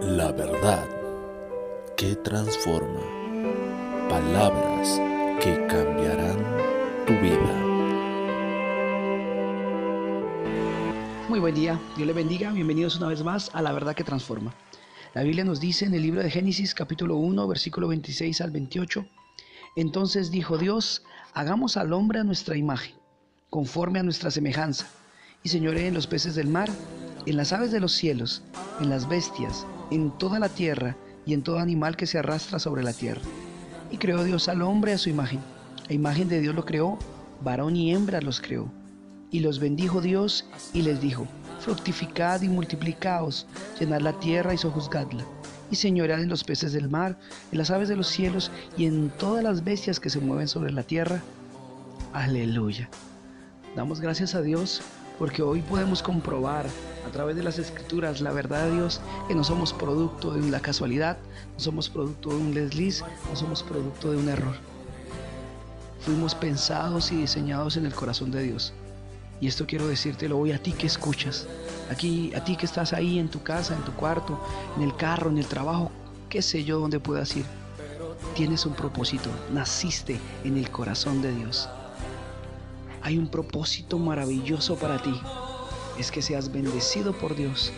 La verdad que transforma. Palabras que cambiarán tu vida. Muy buen día, Dios le bendiga, bienvenidos una vez más a La verdad que transforma. La Biblia nos dice en el libro de Génesis capítulo 1 versículo 26 al 28, entonces dijo Dios, hagamos al hombre a nuestra imagen, conforme a nuestra semejanza, y señoré en los peces del mar, en las aves de los cielos, en las bestias, en toda la tierra y en todo animal que se arrastra sobre la tierra. Y creó Dios al hombre a su imagen. A imagen de Dios lo creó, varón y hembra los creó. Y los bendijo Dios y les dijo, fructificad y multiplicaos, llenad la tierra y sojuzgadla, y señoread en los peces del mar, en las aves de los cielos y en todas las bestias que se mueven sobre la tierra. Aleluya. Damos gracias a Dios porque hoy podemos comprobar a través de las escrituras la verdad de Dios que no somos producto de la casualidad, no somos producto de un desliz, no somos producto de un error. Fuimos pensados y diseñados en el corazón de Dios. Y esto quiero decírtelo hoy a ti que escuchas, aquí a ti que estás ahí en tu casa, en tu cuarto, en el carro, en el trabajo, qué sé yo dónde puedas ir. Tienes un propósito, naciste en el corazón de Dios hay un propósito maravilloso para ti. Es que seas bendecido por Dios.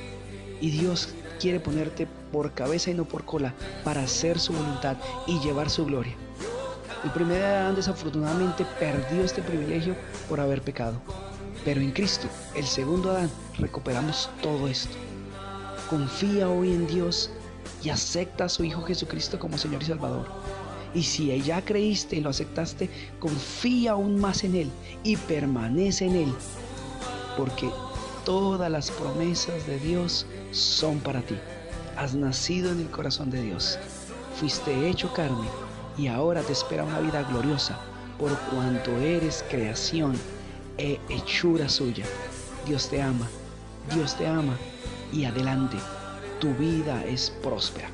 Y Dios quiere ponerte por cabeza y no por cola para hacer su voluntad y llevar su gloria. El primer Adán desafortunadamente perdió este privilegio por haber pecado. Pero en Cristo, el segundo Adán, recuperamos todo esto. Confía hoy en Dios y acepta a su Hijo Jesucristo como Señor y Salvador. Y si ya creíste y lo aceptaste, confía aún más en Él y permanece en Él. Porque todas las promesas de Dios son para ti. Has nacido en el corazón de Dios. Fuiste hecho carne y ahora te espera una vida gloriosa por cuanto eres creación e hechura suya. Dios te ama, Dios te ama y adelante, tu vida es próspera.